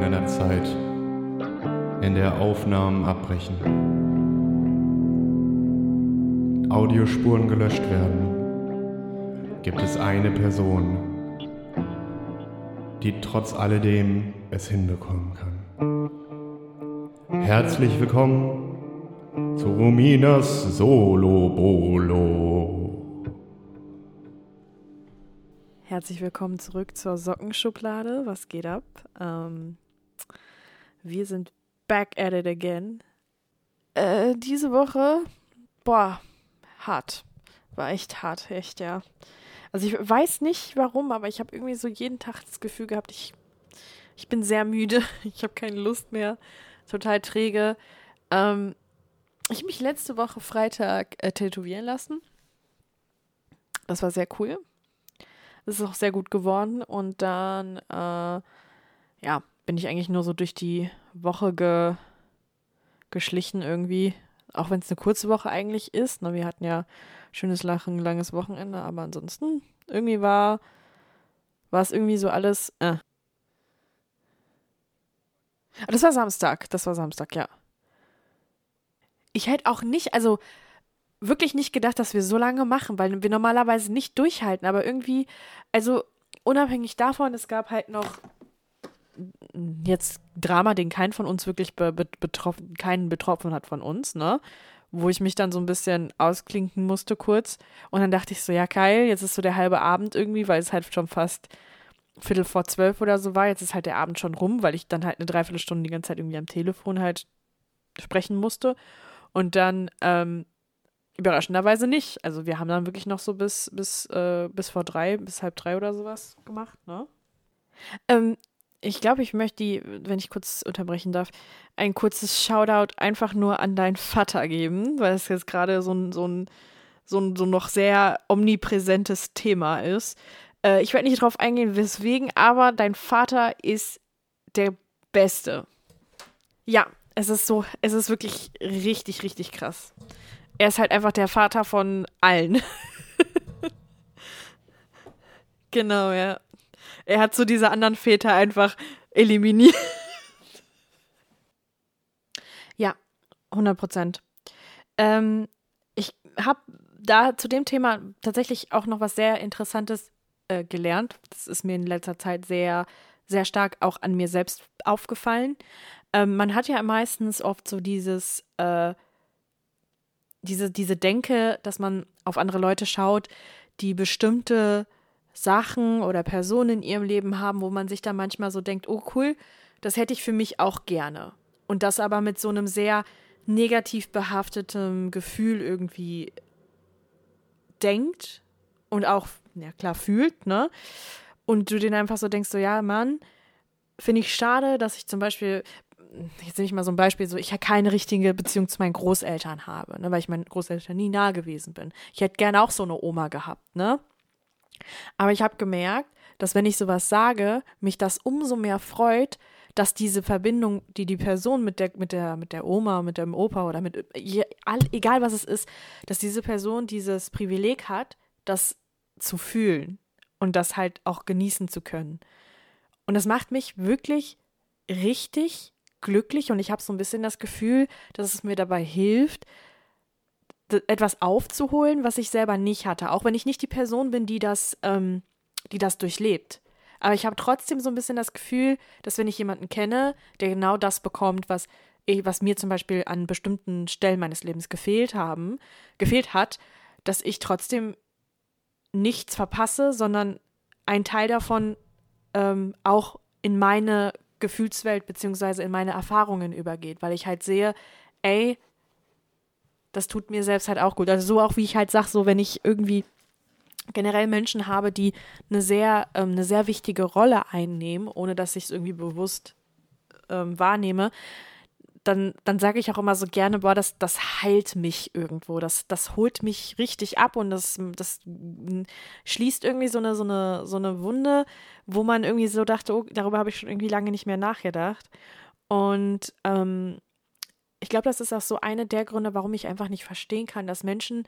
in einer Zeit, in der Aufnahmen abbrechen, Audiospuren gelöscht werden, gibt es eine Person, die trotz alledem es hinbekommen kann. Herzlich willkommen zu Ruminas Solo Bolo. Herzlich willkommen zurück zur Sockenschublade. Was geht ab? Ähm, wir sind back at it again. Äh, diese Woche, boah, hart. War echt hart, echt, ja. Also ich weiß nicht warum, aber ich habe irgendwie so jeden Tag das Gefühl gehabt, ich, ich bin sehr müde. Ich habe keine Lust mehr. Total träge. Ähm, ich habe mich letzte Woche Freitag äh, tätowieren lassen. Das war sehr cool. Das ist auch sehr gut geworden. Und dann, äh, ja, bin ich eigentlich nur so durch die Woche ge geschlichen irgendwie. Auch wenn es eine kurze Woche eigentlich ist. Ne? Wir hatten ja schönes Lachen, langes Wochenende, aber ansonsten irgendwie war es irgendwie so alles. Äh. Das war Samstag, das war Samstag, ja. Ich hätte auch nicht, also wirklich nicht gedacht, dass wir so lange machen, weil wir normalerweise nicht durchhalten, aber irgendwie, also unabhängig davon, es gab halt noch jetzt Drama, den kein von uns wirklich be betroffen, keinen betroffen hat von uns, ne? Wo ich mich dann so ein bisschen ausklinken musste kurz. Und dann dachte ich so, ja, geil, jetzt ist so der halbe Abend irgendwie, weil es halt schon fast Viertel vor zwölf oder so war. Jetzt ist halt der Abend schon rum, weil ich dann halt eine Dreiviertelstunde die ganze Zeit irgendwie am Telefon halt sprechen musste. Und dann, ähm, überraschenderweise nicht. Also wir haben dann wirklich noch so bis, bis, äh, bis vor drei, bis halb drei oder sowas gemacht, ne? Ähm, ich glaube, ich möchte die, wenn ich kurz unterbrechen darf, ein kurzes Shoutout einfach nur an deinen Vater geben, weil es jetzt gerade so ein, so ein, so ein so noch sehr omnipräsentes Thema ist. Äh, ich werde nicht darauf eingehen, weswegen, aber dein Vater ist der Beste. Ja, es ist so, es ist wirklich richtig, richtig krass. Er ist halt einfach der Vater von allen. genau, ja. Er hat so diese anderen Väter einfach eliminiert. ja, 100 Prozent. Ähm, ich habe da zu dem Thema tatsächlich auch noch was sehr Interessantes äh, gelernt. Das ist mir in letzter Zeit sehr, sehr stark auch an mir selbst aufgefallen. Ähm, man hat ja meistens oft so dieses, äh, diese, diese Denke, dass man auf andere Leute schaut, die bestimmte Sachen oder Personen in ihrem Leben haben, wo man sich dann manchmal so denkt, oh cool, das hätte ich für mich auch gerne. Und das aber mit so einem sehr negativ behafteten Gefühl irgendwie denkt und auch, ja klar, fühlt, ne? Und du den einfach so denkst, so, ja, Mann, finde ich schade, dass ich zum Beispiel, jetzt nehme ich mal so ein Beispiel, so, ich keine richtige Beziehung zu meinen Großeltern habe, ne, weil ich meinen Großeltern nie nahe gewesen bin. Ich hätte gerne auch so eine Oma gehabt, ne? Aber ich habe gemerkt, dass wenn ich sowas sage, mich das umso mehr freut, dass diese Verbindung, die die Person mit der, mit der, mit der Oma, mit dem Opa oder mit, egal was es ist, dass diese Person dieses Privileg hat, das zu fühlen und das halt auch genießen zu können. Und das macht mich wirklich richtig glücklich und ich habe so ein bisschen das Gefühl, dass es mir dabei hilft, etwas aufzuholen, was ich selber nicht hatte. Auch wenn ich nicht die Person bin, die das, ähm, die das durchlebt. Aber ich habe trotzdem so ein bisschen das Gefühl, dass wenn ich jemanden kenne, der genau das bekommt, was, ich, was mir zum Beispiel an bestimmten Stellen meines Lebens gefehlt haben, gefehlt hat, dass ich trotzdem nichts verpasse, sondern ein Teil davon ähm, auch in meine Gefühlswelt beziehungsweise in meine Erfahrungen übergeht, weil ich halt sehe, ey, das tut mir selbst halt auch gut. Also so auch wie ich halt sage, so wenn ich irgendwie generell Menschen habe, die eine sehr, ähm, eine sehr wichtige Rolle einnehmen, ohne dass ich es irgendwie bewusst ähm, wahrnehme, dann, dann sage ich auch immer so gerne, boah, das, das heilt mich irgendwo, das, das holt mich richtig ab und das, das schließt irgendwie so eine, so eine, so eine Wunde, wo man irgendwie so dachte, oh, darüber habe ich schon irgendwie lange nicht mehr nachgedacht. Und ähm, ich glaube, das ist auch so eine der Gründe, warum ich einfach nicht verstehen kann, dass Menschen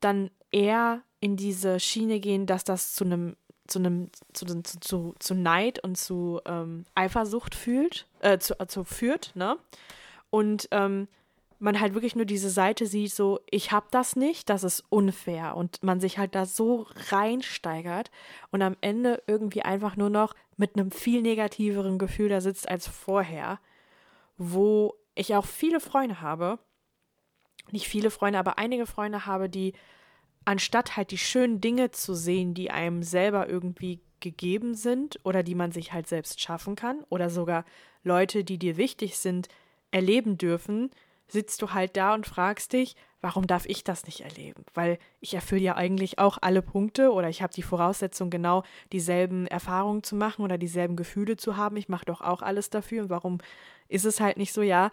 dann eher in diese Schiene gehen, dass das zu einem zu einem, zu, zu, zu, zu Neid und zu ähm, Eifersucht fühlt, äh, zu, äh, zu führt, ne? Und ähm, man halt wirklich nur diese Seite sieht, so, ich hab das nicht, das ist unfair. Und man sich halt da so reinsteigert und am Ende irgendwie einfach nur noch mit einem viel negativeren Gefühl da sitzt als vorher, wo ich auch viele Freunde habe, nicht viele Freunde, aber einige Freunde habe, die anstatt halt die schönen Dinge zu sehen, die einem selber irgendwie gegeben sind oder die man sich halt selbst schaffen kann oder sogar Leute, die dir wichtig sind, erleben dürfen, sitzt du halt da und fragst dich, warum darf ich das nicht erleben? Weil ich erfülle ja eigentlich auch alle Punkte oder ich habe die Voraussetzung, genau dieselben Erfahrungen zu machen oder dieselben Gefühle zu haben. Ich mache doch auch alles dafür. Und warum ist es halt nicht so? Ja,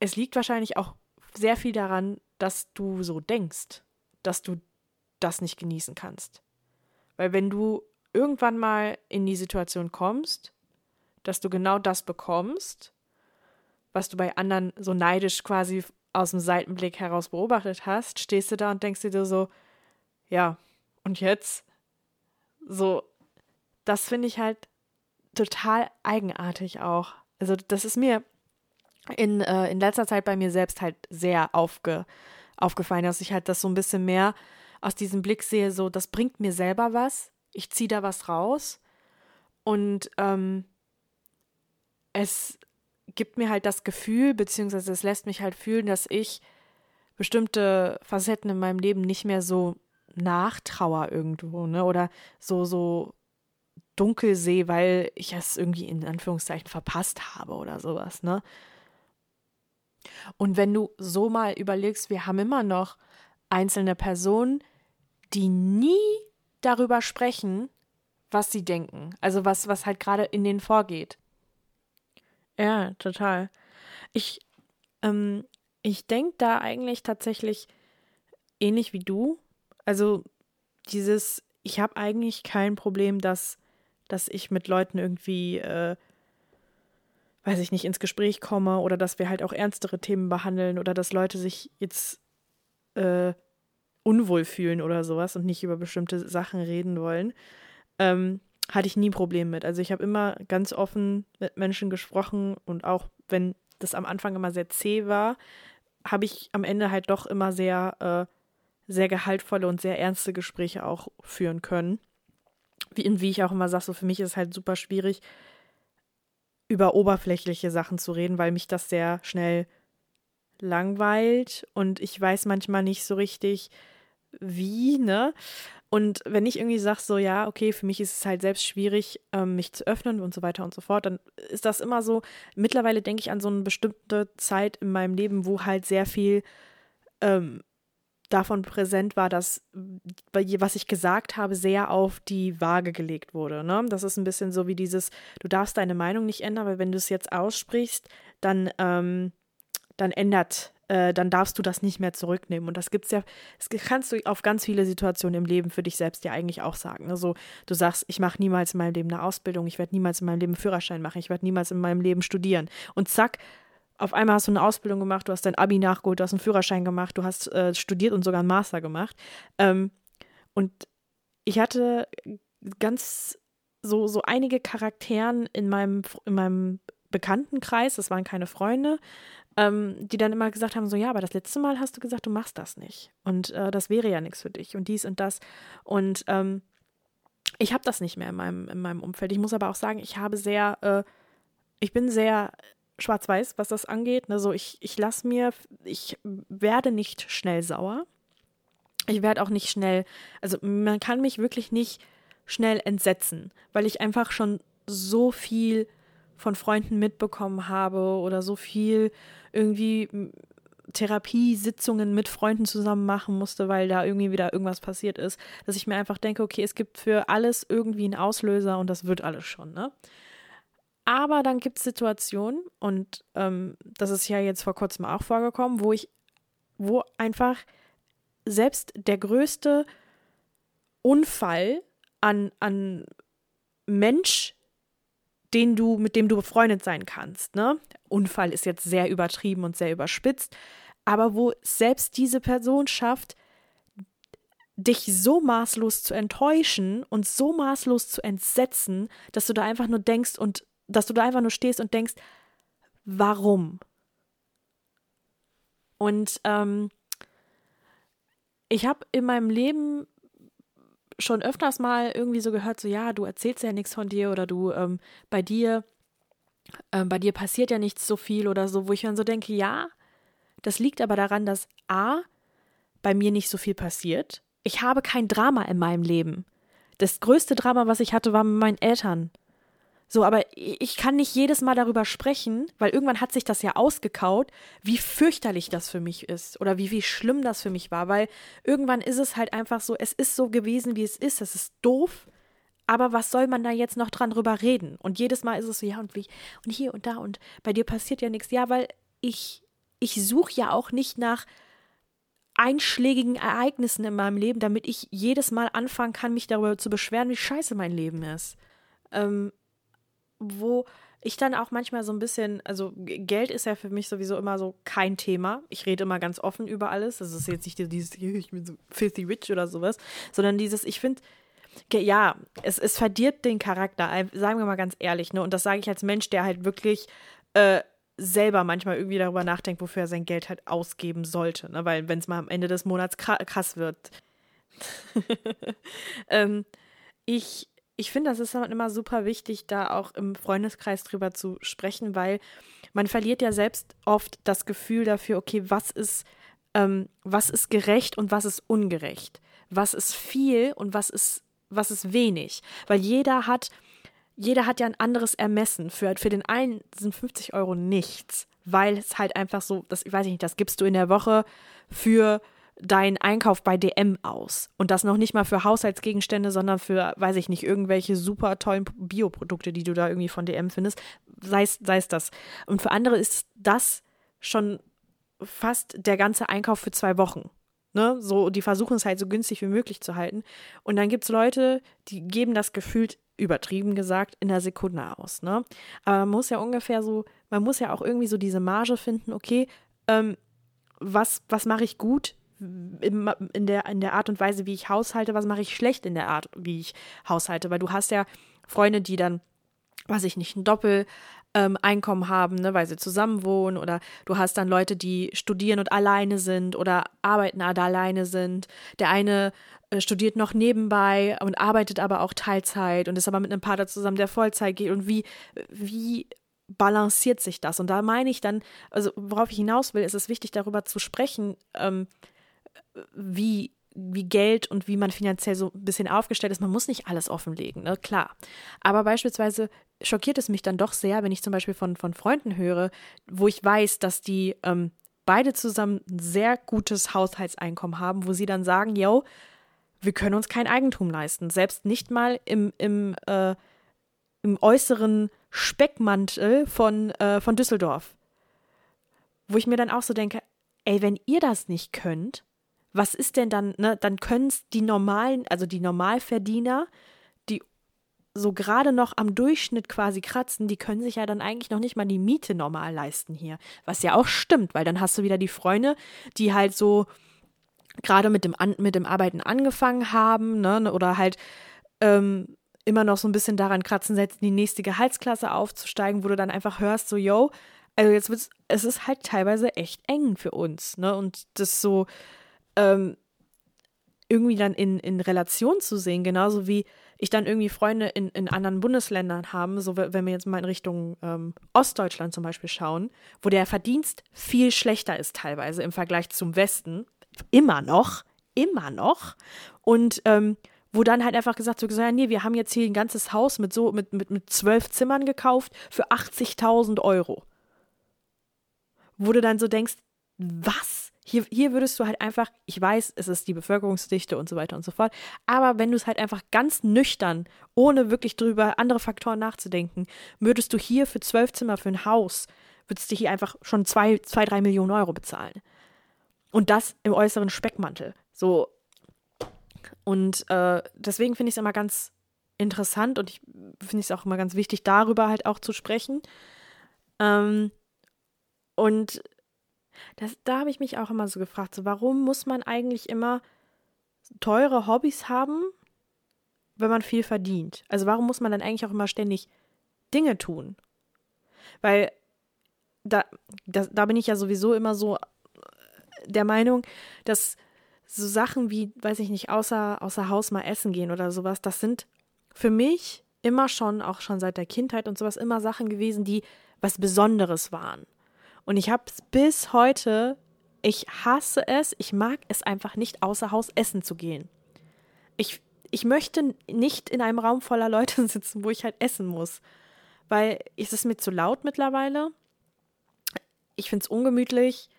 es liegt wahrscheinlich auch sehr viel daran, dass du so denkst, dass du das nicht genießen kannst. Weil wenn du irgendwann mal in die Situation kommst, dass du genau das bekommst, was du bei anderen so neidisch quasi aus dem Seitenblick heraus beobachtet hast, stehst du da und denkst dir so, ja, und jetzt? So, das finde ich halt total eigenartig auch. Also, das ist mir in, äh, in letzter Zeit bei mir selbst halt sehr aufge, aufgefallen, dass ich halt das so ein bisschen mehr aus diesem Blick sehe, so, das bringt mir selber was, ich ziehe da was raus und ähm, es gibt mir halt das Gefühl, beziehungsweise es lässt mich halt fühlen, dass ich bestimmte Facetten in meinem Leben nicht mehr so nachtrauer irgendwo, ne? Oder so, so dunkel sehe, weil ich es irgendwie in Anführungszeichen verpasst habe oder sowas, ne? Und wenn du so mal überlegst, wir haben immer noch einzelne Personen, die nie darüber sprechen, was sie denken, also was, was halt gerade in denen vorgeht. Ja, total. Ich, ähm, ich denke da eigentlich tatsächlich ähnlich wie du. Also dieses, ich habe eigentlich kein Problem, dass, dass ich mit Leuten irgendwie äh, weiß ich nicht, ins Gespräch komme oder dass wir halt auch ernstere Themen behandeln oder dass Leute sich jetzt äh, unwohl fühlen oder sowas und nicht über bestimmte Sachen reden wollen, ähm, hatte ich nie ein Problem mit. Also ich habe immer ganz offen mit Menschen gesprochen und auch wenn das am Anfang immer sehr zäh war, habe ich am Ende halt doch immer sehr, äh, sehr gehaltvolle und sehr ernste Gespräche auch führen können. Wie, wie ich auch immer sage, so für mich ist es halt super schwierig, über oberflächliche Sachen zu reden, weil mich das sehr schnell langweilt und ich weiß manchmal nicht so richtig, wie, ne? Und wenn ich irgendwie sage, so, ja, okay, für mich ist es halt selbst schwierig, ähm, mich zu öffnen und so weiter und so fort, dann ist das immer so, mittlerweile denke ich an so eine bestimmte Zeit in meinem Leben, wo halt sehr viel ähm, davon präsent war, dass was ich gesagt habe, sehr auf die Waage gelegt wurde. Ne? Das ist ein bisschen so wie dieses, du darfst deine Meinung nicht ändern, aber wenn du es jetzt aussprichst, dann, ähm, dann ändert, äh, dann darfst du das nicht mehr zurücknehmen. Und das gibt's ja, das kannst du auf ganz viele Situationen im Leben für dich selbst ja eigentlich auch sagen. Also du sagst, ich mache niemals in meinem Leben eine Ausbildung, ich werde niemals in meinem Leben einen Führerschein machen, ich werde niemals in meinem Leben studieren. Und zack, auf einmal hast du eine Ausbildung gemacht, du hast dein Abi nachgeholt, du hast einen Führerschein gemacht, du hast äh, studiert und sogar einen Master gemacht. Ähm, und ich hatte ganz so, so einige Charakteren in meinem, in meinem Bekanntenkreis, das waren keine Freunde, ähm, die dann immer gesagt haben: so, ja, aber das letzte Mal hast du gesagt, du machst das nicht. Und äh, das wäre ja nichts für dich und dies und das. Und ähm, ich habe das nicht mehr in meinem, in meinem Umfeld. Ich muss aber auch sagen, ich habe sehr, äh, ich bin sehr schwarz-weiß, was das angeht. Also ich, ich lasse mir, ich werde nicht schnell sauer. Ich werde auch nicht schnell, also man kann mich wirklich nicht schnell entsetzen, weil ich einfach schon so viel von Freunden mitbekommen habe oder so viel irgendwie Therapiesitzungen mit Freunden zusammen machen musste, weil da irgendwie wieder irgendwas passiert ist, dass ich mir einfach denke, okay, es gibt für alles irgendwie einen Auslöser und das wird alles schon, ne? Aber dann gibt es Situationen, und ähm, das ist ja jetzt vor kurzem auch vorgekommen, wo ich, wo einfach selbst der größte Unfall an, an Mensch, den du, mit dem du befreundet sein kannst, ne? Unfall ist jetzt sehr übertrieben und sehr überspitzt, aber wo selbst diese Person schafft, dich so maßlos zu enttäuschen und so maßlos zu entsetzen, dass du da einfach nur denkst und dass du da einfach nur stehst und denkst, warum? Und ähm, ich habe in meinem Leben schon öfters mal irgendwie so gehört, so ja, du erzählst ja nichts von dir oder du ähm, bei dir, ähm, bei dir passiert ja nichts so viel oder so, wo ich dann so denke, ja, das liegt aber daran, dass A, bei mir nicht so viel passiert. Ich habe kein Drama in meinem Leben. Das größte Drama, was ich hatte, war mit meinen Eltern. So, aber ich kann nicht jedes Mal darüber sprechen, weil irgendwann hat sich das ja ausgekaut, wie fürchterlich das für mich ist oder wie, wie schlimm das für mich war, weil irgendwann ist es halt einfach so, es ist so gewesen, wie es ist, es ist doof, aber was soll man da jetzt noch dran drüber reden? Und jedes Mal ist es so, ja, und wie, und hier und da und bei dir passiert ja nichts. Ja, weil ich, ich suche ja auch nicht nach einschlägigen Ereignissen in meinem Leben, damit ich jedes Mal anfangen kann, mich darüber zu beschweren, wie scheiße mein Leben ist. Ähm, wo ich dann auch manchmal so ein bisschen, also Geld ist ja für mich sowieso immer so kein Thema. Ich rede immer ganz offen über alles. Das ist jetzt nicht dieses, ich bin so filthy rich oder sowas, sondern dieses, ich finde, ja, es, es verdirbt den Charakter, sagen wir mal ganz ehrlich, ne? Und das sage ich als Mensch, der halt wirklich äh, selber manchmal irgendwie darüber nachdenkt, wofür er sein Geld halt ausgeben sollte, ne? Weil wenn es mal am Ende des Monats krass wird. ähm, ich ich finde, das ist immer super wichtig, da auch im Freundeskreis drüber zu sprechen, weil man verliert ja selbst oft das Gefühl dafür, okay, was ist, ähm, was ist gerecht und was ist ungerecht? Was ist viel und was ist, was ist wenig? Weil jeder hat, jeder hat ja ein anderes Ermessen. Für, für den einen sind 50 Euro nichts, weil es halt einfach so, das, ich weiß nicht, das gibst du in der Woche für deinen Einkauf bei DM aus. Und das noch nicht mal für Haushaltsgegenstände, sondern für, weiß ich nicht, irgendwelche super tollen Bioprodukte, die du da irgendwie von DM findest. Sei es, das. Und für andere ist das schon fast der ganze Einkauf für zwei Wochen. Ne? So, die versuchen es halt so günstig wie möglich zu halten. Und dann gibt es Leute, die geben das gefühlt, übertrieben gesagt, in der Sekunde aus. Ne? Aber man muss ja ungefähr so, man muss ja auch irgendwie so diese Marge finden, okay, ähm, was, was mache ich gut, in der, in der Art und Weise, wie ich haushalte, was mache ich schlecht in der Art, wie ich haushalte. Weil du hast ja Freunde, die dann, weiß ich nicht, ein Doppel-Einkommen ähm, haben, ne, weil sie zusammen wohnen. Oder du hast dann Leute, die studieren und alleine sind oder arbeiten alleine sind. Der eine äh, studiert noch nebenbei und arbeitet aber auch Teilzeit und ist aber mit einem Partner zusammen, der Vollzeit geht. Und wie, wie balanciert sich das? Und da meine ich dann, also worauf ich hinaus will, ist es wichtig, darüber zu sprechen, ähm, wie, wie Geld und wie man finanziell so ein bisschen aufgestellt ist. Man muss nicht alles offenlegen, ne? klar. Aber beispielsweise schockiert es mich dann doch sehr, wenn ich zum Beispiel von, von Freunden höre, wo ich weiß, dass die ähm, beide zusammen ein sehr gutes Haushaltseinkommen haben, wo sie dann sagen, yo, wir können uns kein Eigentum leisten, selbst nicht mal im, im, äh, im äußeren Speckmantel von, äh, von Düsseldorf. Wo ich mir dann auch so denke, ey, wenn ihr das nicht könnt, was ist denn dann, ne, dann können es die normalen, also die Normalverdiener, die so gerade noch am Durchschnitt quasi kratzen, die können sich ja dann eigentlich noch nicht mal die Miete normal leisten hier. Was ja auch stimmt, weil dann hast du wieder die Freunde, die halt so gerade mit dem, An mit dem Arbeiten angefangen haben, ne, oder halt ähm, immer noch so ein bisschen daran kratzen, selbst in die nächste Gehaltsklasse aufzusteigen, wo du dann einfach hörst, so, yo, also jetzt wird's, es ist halt teilweise echt eng für uns, ne, und das so, ähm, irgendwie dann in, in Relation zu sehen, genauso wie ich dann irgendwie Freunde in, in anderen Bundesländern haben, so wenn wir jetzt mal in Richtung ähm, Ostdeutschland zum Beispiel schauen, wo der Verdienst viel schlechter ist teilweise im Vergleich zum Westen, immer noch, immer noch. Und ähm, wo dann halt einfach gesagt so, ja, nee, wir haben jetzt hier ein ganzes Haus mit so, mit, mit, mit zwölf Zimmern gekauft für 80.000 Euro. Wo du dann so denkst, was? Hier, hier würdest du halt einfach, ich weiß, es ist die Bevölkerungsdichte und so weiter und so fort, aber wenn du es halt einfach ganz nüchtern, ohne wirklich drüber andere Faktoren nachzudenken, würdest du hier für zwölf Zimmer für ein Haus, würdest du hier einfach schon zwei, zwei, drei Millionen Euro bezahlen. Und das im äußeren Speckmantel. So. Und äh, deswegen finde ich es immer ganz interessant und ich finde es auch immer ganz wichtig, darüber halt auch zu sprechen. Ähm, und das, da habe ich mich auch immer so gefragt, so, warum muss man eigentlich immer teure Hobbys haben, wenn man viel verdient? Also warum muss man dann eigentlich auch immer ständig Dinge tun? Weil da, da, da bin ich ja sowieso immer so der Meinung, dass so Sachen wie, weiß ich nicht, außer, außer Haus mal essen gehen oder sowas, das sind für mich immer schon, auch schon seit der Kindheit und sowas, immer Sachen gewesen, die was Besonderes waren. Und ich habe es bis heute, ich hasse es, ich mag es einfach nicht, außer Haus essen zu gehen. Ich, ich möchte nicht in einem Raum voller Leute sitzen, wo ich halt essen muss. Weil es ist mir zu laut mittlerweile. Ich finde es ungemütlich.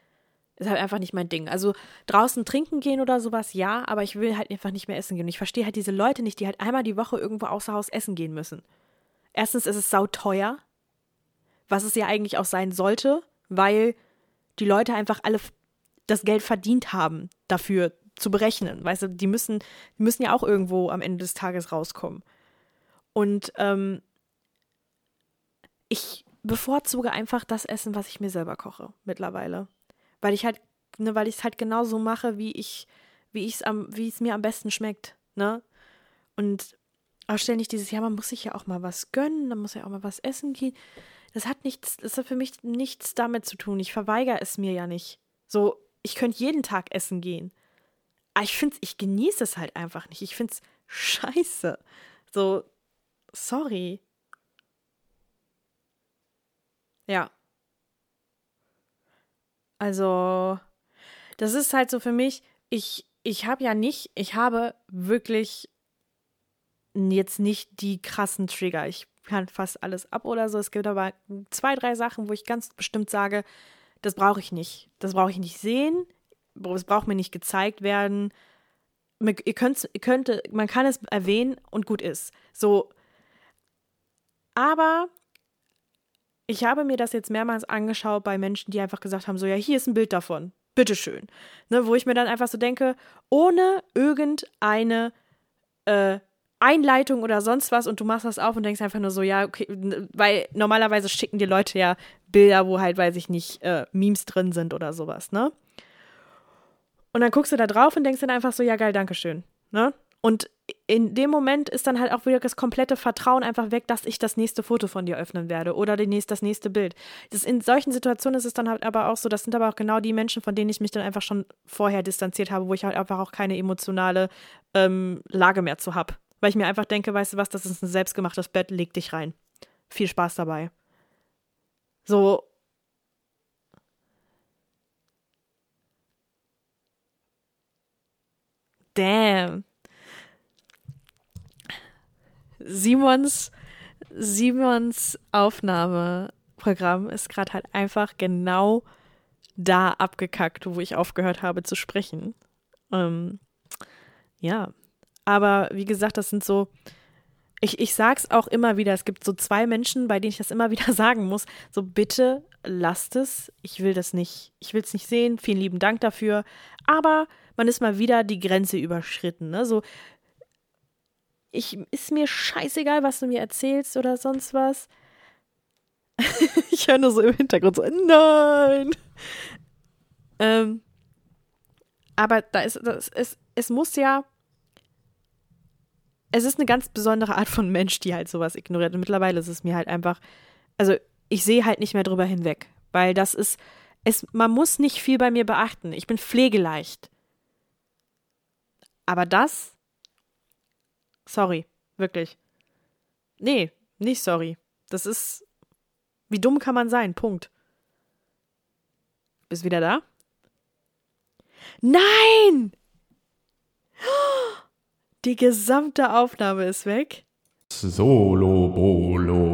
Ist halt einfach nicht mein Ding. Also draußen trinken gehen oder sowas, ja, aber ich will halt einfach nicht mehr essen gehen. Und ich verstehe halt diese Leute nicht, die halt einmal die Woche irgendwo außer Haus essen gehen müssen. Erstens ist es sauteuer, was es ja eigentlich auch sein sollte, weil die Leute einfach alle das Geld verdient haben, dafür zu berechnen. Weißt du, die müssen, die müssen ja auch irgendwo am Ende des Tages rauskommen. Und ähm, ich bevorzuge einfach das Essen, was ich mir selber koche mittlerweile weil ich halt, ne, weil ich es halt genauso mache, wie ich, wie ich es am, wie es mir am besten schmeckt, ne? Und auch ständig dieses, ja, man muss sich ja auch mal was gönnen, dann muss ja auch mal was essen gehen. Das hat nichts, das hat für mich nichts damit zu tun. Ich verweigere es mir ja nicht. So, ich könnte jeden Tag essen gehen. Aber ich finde ich genieße es halt einfach nicht. Ich finde es scheiße. So, sorry. Ja. Also, das ist halt so für mich, ich, ich habe ja nicht, ich habe wirklich jetzt nicht die krassen Trigger. Ich kann fast alles ab oder so. Es gibt aber zwei, drei Sachen, wo ich ganz bestimmt sage, das brauche ich nicht. Das brauche ich nicht sehen. Es braucht mir nicht gezeigt werden. Ihr könnt, ihr könnt, man kann es erwähnen und gut ist. So. Aber ich habe mir das jetzt mehrmals angeschaut bei Menschen, die einfach gesagt haben: so, ja, hier ist ein Bild davon. Bitteschön. Ne, wo ich mir dann einfach so denke, ohne irgendeine äh, Einleitung oder sonst was und du machst das auf und denkst einfach nur so, ja, okay, weil normalerweise schicken die Leute ja Bilder, wo halt, weiß ich nicht, äh, Memes drin sind oder sowas, ne? Und dann guckst du da drauf und denkst dann einfach so, ja, geil, Dankeschön, ne? Und in dem Moment ist dann halt auch wieder das komplette Vertrauen einfach weg, dass ich das nächste Foto von dir öffnen werde oder nächste, das nächste Bild. Das in solchen Situationen ist es dann halt aber auch so, das sind aber auch genau die Menschen, von denen ich mich dann einfach schon vorher distanziert habe, wo ich halt einfach auch keine emotionale ähm, Lage mehr zu habe. Weil ich mir einfach denke, weißt du was, das ist ein selbstgemachtes Bett, leg dich rein. Viel Spaß dabei. So. Damn. Simons, Simons Aufnahmeprogramm ist gerade halt einfach genau da abgekackt, wo ich aufgehört habe zu sprechen. Ähm, ja, aber wie gesagt, das sind so, ich, ich sag's auch immer wieder, es gibt so zwei Menschen, bei denen ich das immer wieder sagen muss, so bitte lasst es, ich will das nicht, ich will es nicht sehen, vielen lieben Dank dafür, aber man ist mal wieder die Grenze überschritten, ne? So, ich, ist mir scheißegal, was du mir erzählst oder sonst was. ich höre nur so im Hintergrund so, nein. Ähm, aber da ist, das ist, es muss ja, es ist eine ganz besondere Art von Mensch, die halt sowas ignoriert. Und mittlerweile ist es mir halt einfach, also ich sehe halt nicht mehr drüber hinweg, weil das ist, es, man muss nicht viel bei mir beachten. Ich bin pflegeleicht. Aber das Sorry, wirklich. Nee, nicht sorry. Das ist. Wie dumm kann man sein? Punkt. Bist wieder da? Nein! Die gesamte Aufnahme ist weg. Solo Bolo.